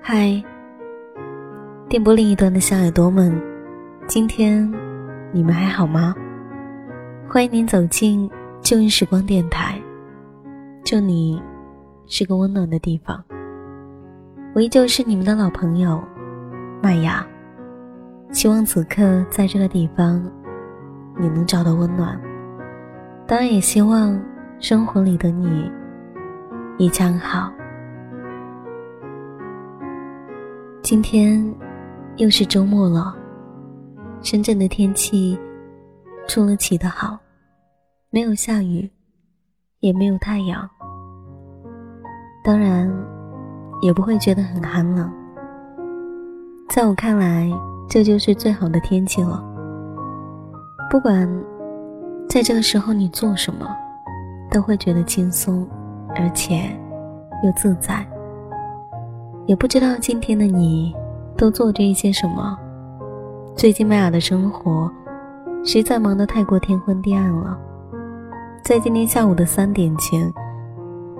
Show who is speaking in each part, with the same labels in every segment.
Speaker 1: 嗨，电波另一端的小耳朵们，今天你们还好吗？欢迎您走进旧日时光电台，这里是个温暖的地方。我依旧是你们的老朋友麦芽，希望此刻在这个地方你能找到温暖，当然也希望生活里的你一切好。今天又是周末了，深圳的天气出了奇的好，没有下雨，也没有太阳，当然也不会觉得很寒冷。在我看来，这就是最好的天气了。不管在这个时候你做什么，都会觉得轻松，而且又自在。也不知道今天的你都做着一些什么。最近麦雅的生活实在忙得太过天昏地暗了。在今天下午的三点前，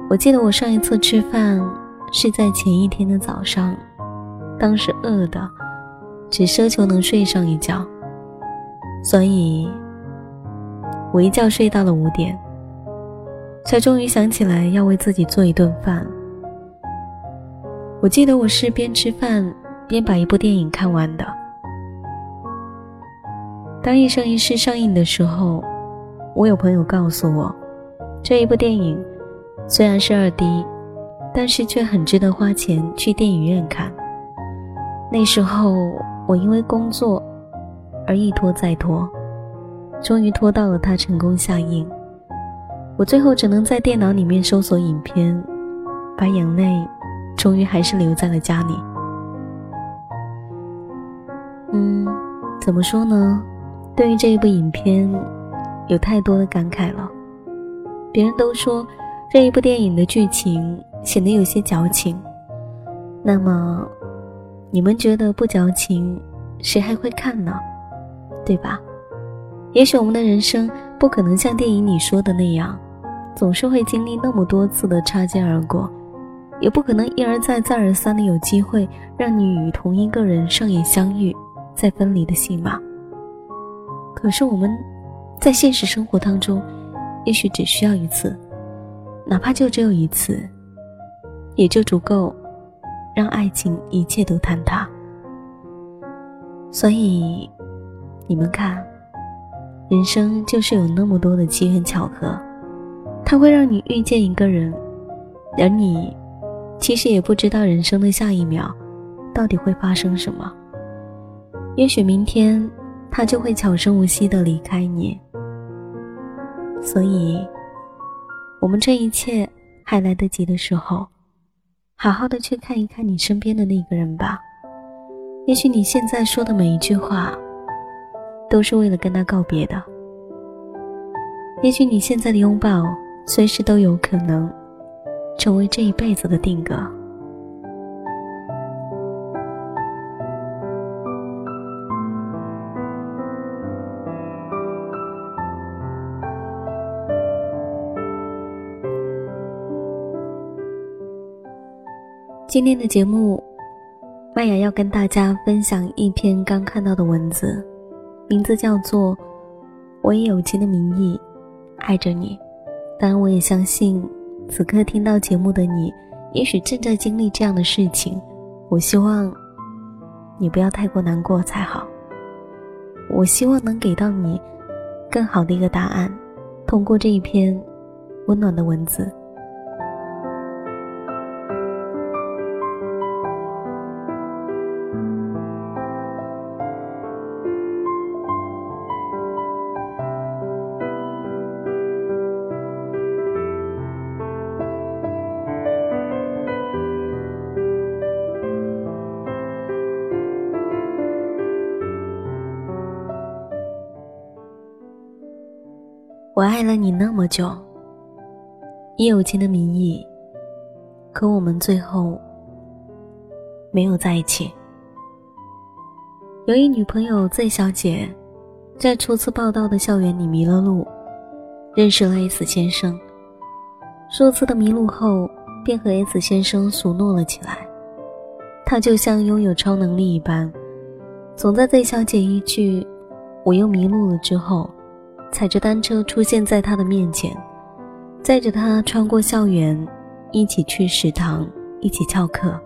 Speaker 1: 我记得我上一次吃饭是在前一天的早上，当时饿的只奢求能睡上一觉，所以我一觉睡到了五点，才终于想起来要为自己做一顿饭。我记得我是边吃饭边把一部电影看完的。当《一生一世》上映的时候，我有朋友告诉我，这一部电影虽然是二 D，但是却很值得花钱去电影院看。那时候我因为工作而一拖再拖，终于拖到了它成功下映。我最后只能在电脑里面搜索影片，把眼泪。终于还是留在了家里。嗯，怎么说呢？对于这一部影片，有太多的感慨了。别人都说这一部电影的剧情显得有些矫情，那么你们觉得不矫情，谁还会看呢？对吧？也许我们的人生不可能像电影里说的那样，总是会经历那么多次的擦肩而过。也不可能一而再、再而三的有机会让你与同一个人上演相遇、再分离的戏码。可是我们，在现实生活当中，也许只需要一次，哪怕就只有一次，也就足够让爱情一切都坍塌。所以，你们看，人生就是有那么多的机缘巧合，它会让你遇见一个人，而你。其实也不知道人生的下一秒，到底会发生什么。也许明天，他就会悄声无息的离开你。所以，我们这一切还来得及的时候，好好的去看一看你身边的那个人吧。也许你现在说的每一句话，都是为了跟他告别的。也许你现在的拥抱，随时都有可能。成为这一辈子的定格。今天的节目，麦雅要跟大家分享一篇刚看到的文字，名字叫做《我以友情的名义爱着你》，当然，我也相信。此刻听到节目的你，也许正在经历这样的事情。我希望你不要太过难过才好。我希望能给到你更好的一个答案，通过这一篇温暖的文字。我爱了你那么久，以友情的名义，可我们最后没有在一起。有一女朋友 Z 小姐，在初次报道的校园里迷了路，认识了 S 先生。数次的迷路后，便和 S 先生熟络了起来。他就像拥有超能力一般，总在 Z 小姐一句“我又迷路了”之后。踩着单车出现在他的面前，载着他穿过校园，一起去食堂，一起翘课，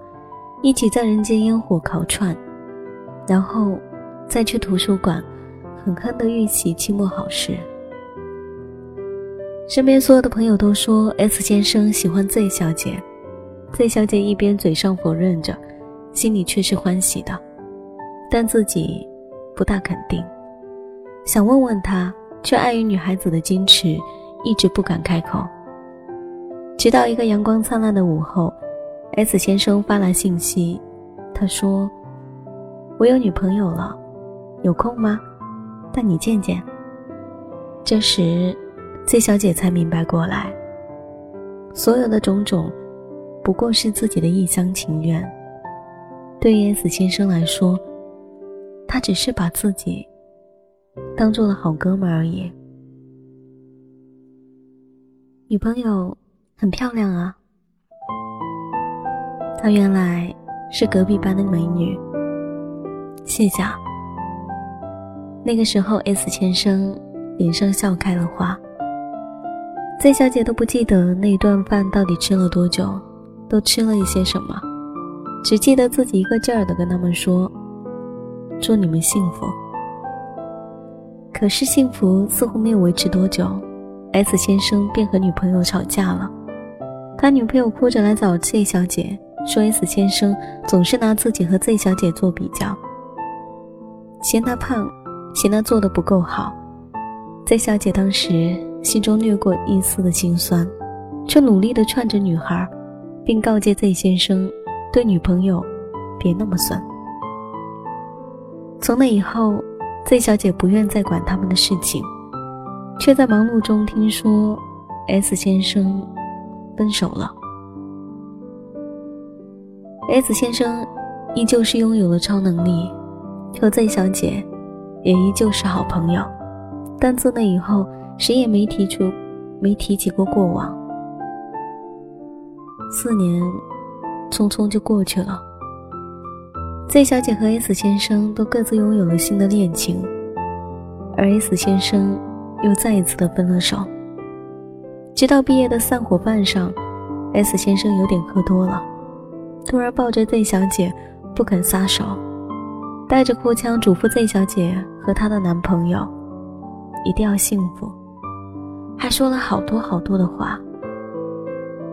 Speaker 1: 一起在人间烟火烤串，然后再去图书馆，狠狠地预习期末考试。身边所有的朋友都说 S 先生喜欢 Z 小姐，Z 小姐一边嘴上否认着，心里却是欢喜的，但自己不大肯定，想问问他。却碍于女孩子的矜持，一直不敢开口。直到一个阳光灿烂的午后，S 先生发来信息，他说：“我有女朋友了，有空吗？带你见见。”这时，Z 小姐才明白过来，所有的种种，不过是自己的一厢情愿。对于 S 先生来说，他只是把自己。当做了好哥们而已。女朋友很漂亮啊，她原来是隔壁班的美女。谢谢。那个时候，S 先生脸上笑开了花。Z 小姐都不记得那一顿饭到底吃了多久，都吃了一些什么，只记得自己一个劲儿的跟他们说：“祝你们幸福。”可是幸福似乎没有维持多久，S 先生便和女朋友吵架了。他女朋友哭着来找 Z 小姐，说 S 先生总是拿自己和 Z 小姐做比较，嫌他胖，嫌他做的不够好。Z 小姐当时心中掠过一丝的心酸，却努力地劝着女孩，并告诫 Z 先生对女朋友别那么酸。从那以后。Z 小姐不愿再管他们的事情，却在忙碌中听说 S 先生分手了。S 先生依旧是拥有了超能力，和 Z 小姐也依旧是好朋友，但自那以后，谁也没提出、没提起过过往。四年匆匆就过去了。Z 小姐和 S 先生都各自拥有了新的恋情，而 S 先生又再一次的分了手。直到毕业的散伙饭上，S 先生有点喝多了，突然抱着 Z 小姐不肯撒手，带着哭腔嘱咐 Z 小姐和她的男朋友一定要幸福，还说了好多好多的话，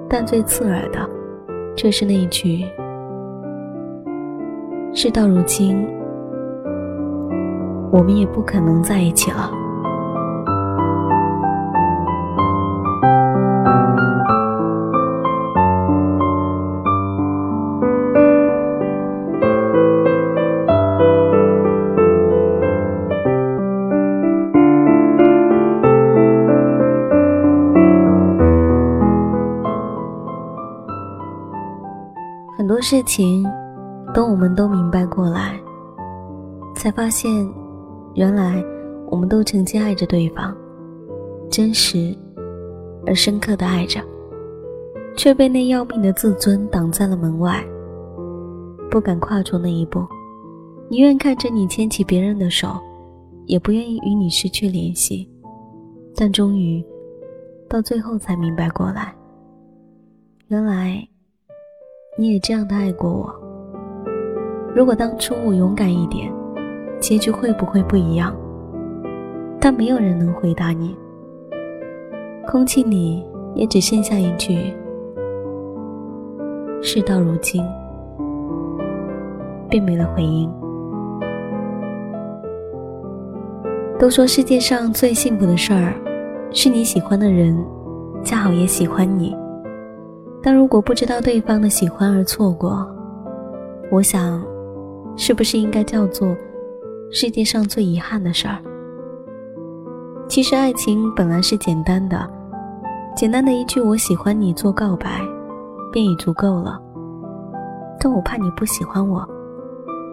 Speaker 1: 但最刺耳的却是那一句。事到如今，我们也不可能在一起了。很多事情。等我们都明白过来，才发现，原来我们都曾经爱着对方，真实而深刻的爱着，却被那要命的自尊挡在了门外，不敢跨出那一步，宁愿看着你牵起别人的手，也不愿意与你失去联系。但终于，到最后才明白过来，原来你也这样的爱过我。如果当初我勇敢一点，结局会不会不一样？但没有人能回答你。空气里也只剩下一句：“事到如今，并没了回音。”都说世界上最幸福的事儿，是你喜欢的人，恰好也喜欢你。但如果不知道对方的喜欢而错过，我想。是不是应该叫做世界上最遗憾的事儿？其实爱情本来是简单的，简单的一句“我喜欢你”做告白，便已足够了。但我怕你不喜欢我，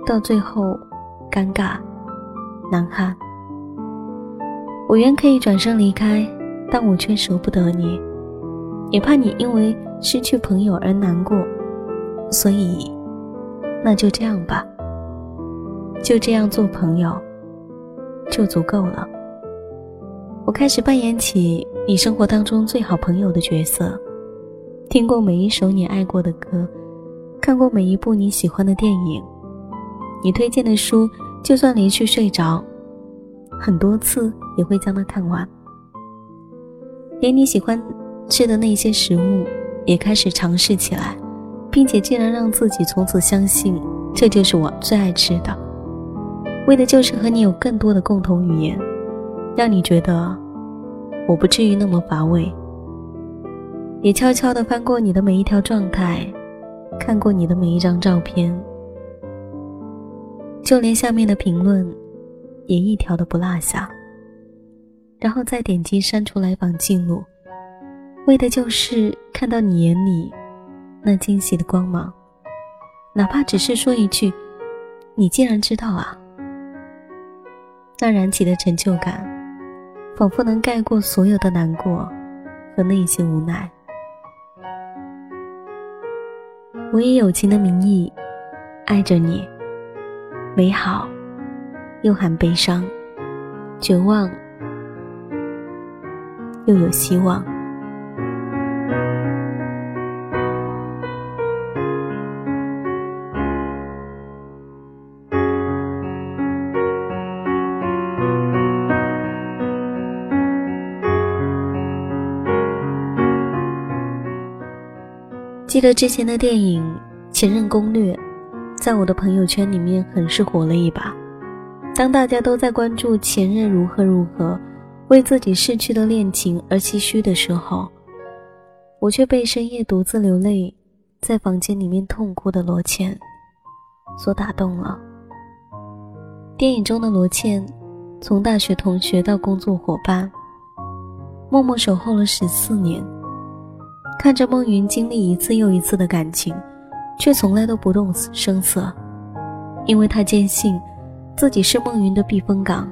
Speaker 1: 到最后尴尬难堪。我原可以转身离开，但我却舍不得你，也怕你因为失去朋友而难过，所以，那就这样吧，就这样做朋友，就足够了。我开始扮演起你生活当中最好朋友的角色，听过每一首你爱过的歌，看过每一部你喜欢的电影，你推荐的书，就算连续睡着很多次，也会将它看完。连你喜欢吃的那些食物，也开始尝试起来，并且竟然让自己从此相信这就是我最爱吃的，为的就是和你有更多的共同语言。让你觉得我不至于那么乏味，也悄悄地翻过你的每一条状态，看过你的每一张照片，就连下面的评论也一条都不落下，然后再点击删除来访记录，为的就是看到你眼里那惊喜的光芒，哪怕只是说一句“你竟然知道啊”，那燃起的成就感。仿佛能盖过所有的难过和内心无奈。我以友情的名义爱着你，美好又含悲伤，绝望又有希望。记得之前的电影《前任攻略》，在我的朋友圈里面很是火了一把。当大家都在关注前任如何如何，为自己逝去的恋情而唏嘘的时候，我却被深夜独自流泪，在房间里面痛哭的罗茜所打动了。电影中的罗茜，从大学同学到工作伙伴，默默守候了十四年。看着孟云经历一次又一次的感情，却从来都不动声色，因为他坚信自己是孟云的避风港。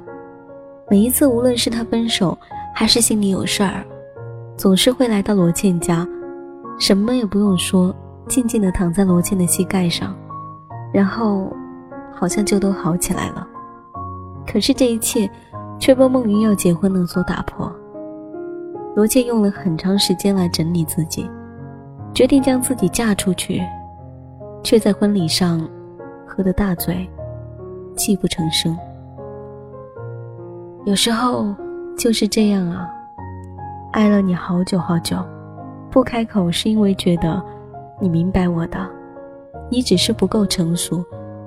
Speaker 1: 每一次，无论是他分手还是心里有事儿，总是会来到罗茜家，什么也不用说，静静地躺在罗茜的膝盖上，然后好像就都好起来了。可是这一切，却被孟云要结婚了所打破。罗茜用了很长时间来整理自己，决定将自己嫁出去，却在婚礼上喝得大醉，泣不成声。有时候就是这样啊，爱了你好久好久，不开口是因为觉得你明白我的，你只是不够成熟，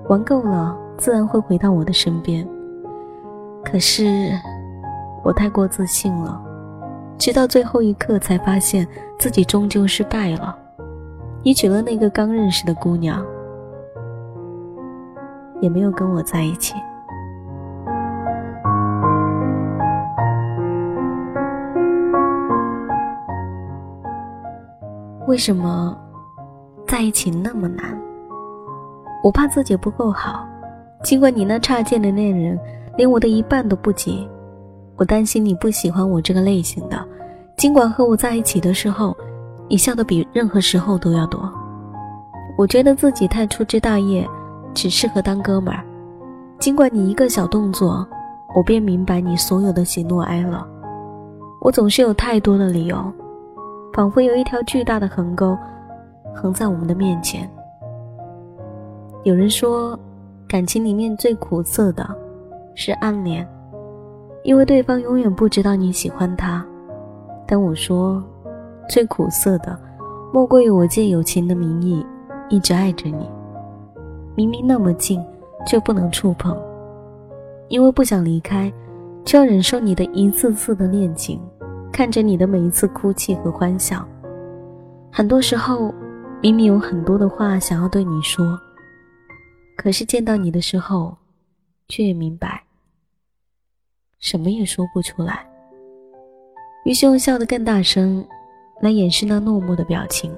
Speaker 1: 玩够了自然会回到我的身边。可是我太过自信了。直到最后一刻，才发现自己终究失败了。你娶了那个刚认识的姑娘，也没有跟我在一起。为什么在一起那么难？我怕自己不够好，尽管你那差劲的恋人连我的一半都不及。我担心你不喜欢我这个类型的，尽管和我在一起的时候，你笑得比任何时候都要多。我觉得自己太粗枝大叶，只适合当哥们儿。尽管你一个小动作，我便明白你所有的喜怒哀乐。我总是有太多的理由，仿佛有一条巨大的横沟，横在我们的面前。有人说，感情里面最苦涩的，是暗恋。因为对方永远不知道你喜欢他，但我说，最苦涩的，莫过于我借友情的名义，一直爱着你。明明那么近，却不能触碰，因为不想离开，就要忍受你的一次次的恋情，看着你的每一次哭泣和欢笑。很多时候，明明有很多的话想要对你说，可是见到你的时候，却也明白。什么也说不出来。于是用笑得更大声，来掩饰那落寞的表情，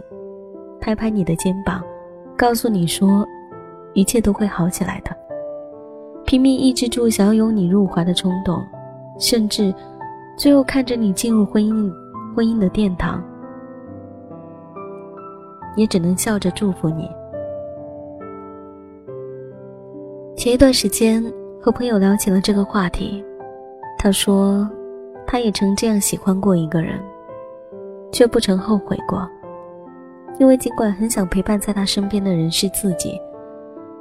Speaker 1: 拍拍你的肩膀，告诉你说，一切都会好起来的。拼命抑制住想要拥你入怀的冲动，甚至最后看着你进入婚姻婚姻的殿堂，也只能笑着祝福你。前一段时间和朋友聊起了这个话题，他说，他也曾这样喜欢过一个人，却不曾后悔过，因为尽管很想陪伴在他身边的人是自己，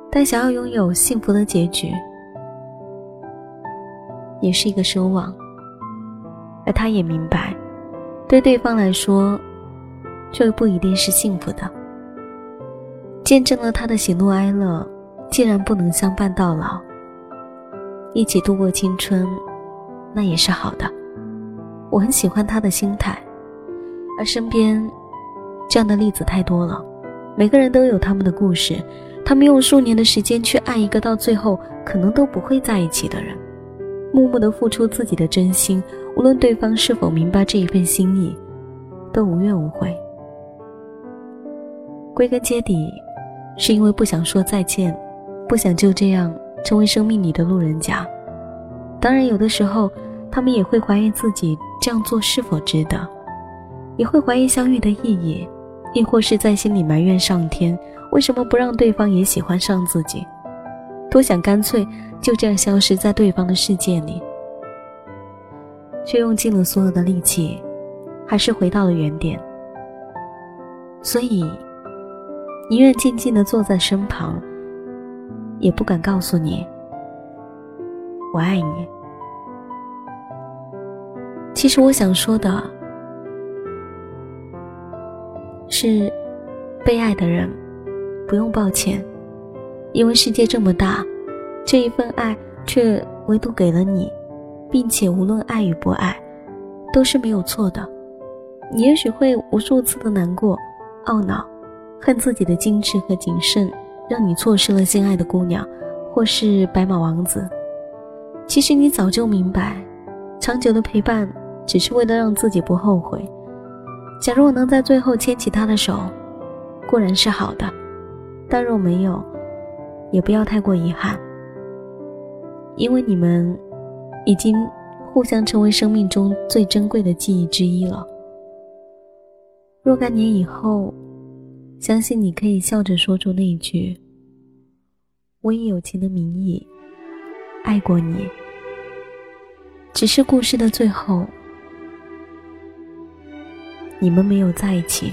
Speaker 1: 但想要拥有幸福的结局。也是一个奢望，而他也明白，对对方来说，这不一定是幸福的。见证了他的喜怒哀乐，既然不能相伴到老，一起度过青春，那也是好的。我很喜欢他的心态，而身边这样的例子太多了。每个人都有他们的故事，他们用数年的时间去爱一个到最后可能都不会在一起的人。默默的付出自己的真心，无论对方是否明白这一份心意，都无怨无悔。归根结底，是因为不想说再见，不想就这样成为生命里的路人甲。当然，有的时候他们也会怀疑自己这样做是否值得，也会怀疑相遇的意义，亦或是在心里埋怨上天为什么不让对方也喜欢上自己。多想干脆就这样消失在对方的世界里，却用尽了所有的力气，还是回到了原点。所以，宁愿静静的坐在身旁，也不敢告诉你“我爱你”。其实我想说的是，被爱的人不用抱歉。因为世界这么大，这一份爱却唯独给了你，并且无论爱与不爱，都是没有错的。你也许会无数次的难过、懊恼，恨自己的矜持和谨慎，让你错失了心爱的姑娘，或是白马王子。其实你早就明白，长久的陪伴只是为了让自己不后悔。假如我能在最后牵起他的手，固然是好的，但若没有，也不要太过遗憾，因为你们已经互相成为生命中最珍贵的记忆之一了。若干年以后，相信你可以笑着说出那一句：“我以友情的名义爱过你。”只是故事的最后，你们没有在一起。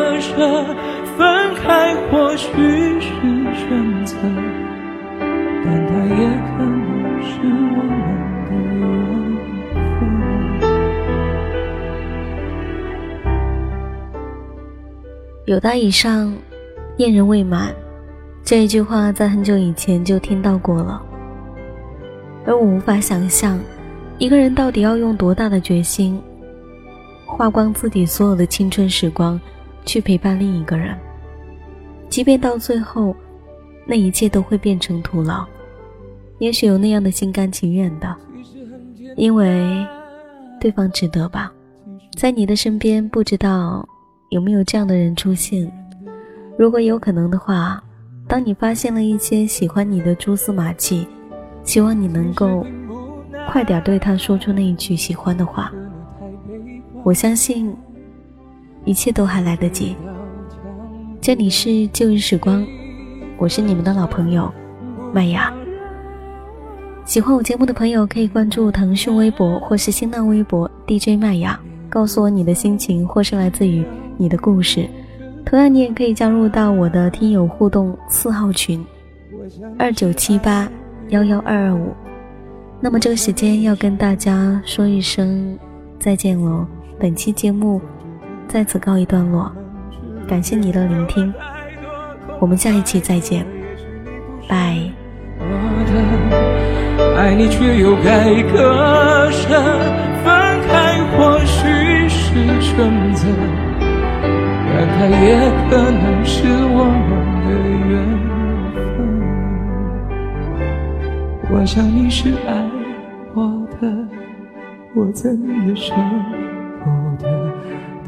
Speaker 2: 分开或许是选择，但它也可能是我们的缘
Speaker 1: 分。有道以上，恋人未满，这一句话在很久以前就听到过了，而我无法想象，一个人到底要用多大的决心。花光自己所有的青春时光去陪伴另一个人，即便到最后，那一切都会变成徒劳。也许有那样的心甘情愿的，因为对方值得吧。在你的身边，不知道有没有这样的人出现。如果有可能的话，当你发现了一些喜欢你的蛛丝马迹，希望你能够快点对他说出那一句喜欢的话。我相信一切都还来得及。这里是旧日时光，我是你们的老朋友麦芽。喜欢我节目的朋友可以关注腾讯微博或是新浪微博 DJ 麦芽，告诉我你的心情或是来自于你的故事。同样，你也可以加入到我的听友互动四号群二九七八幺幺二二五。那么这个时间要跟大家说一声再见喽。本期节目在此告一段落，感谢你的聆听，我们下一期再见，拜。
Speaker 2: 我的爱你却又该割舍，分开或许是选择，但它也可能是我们的缘分。我想你是爱我的，我怎也舍不得。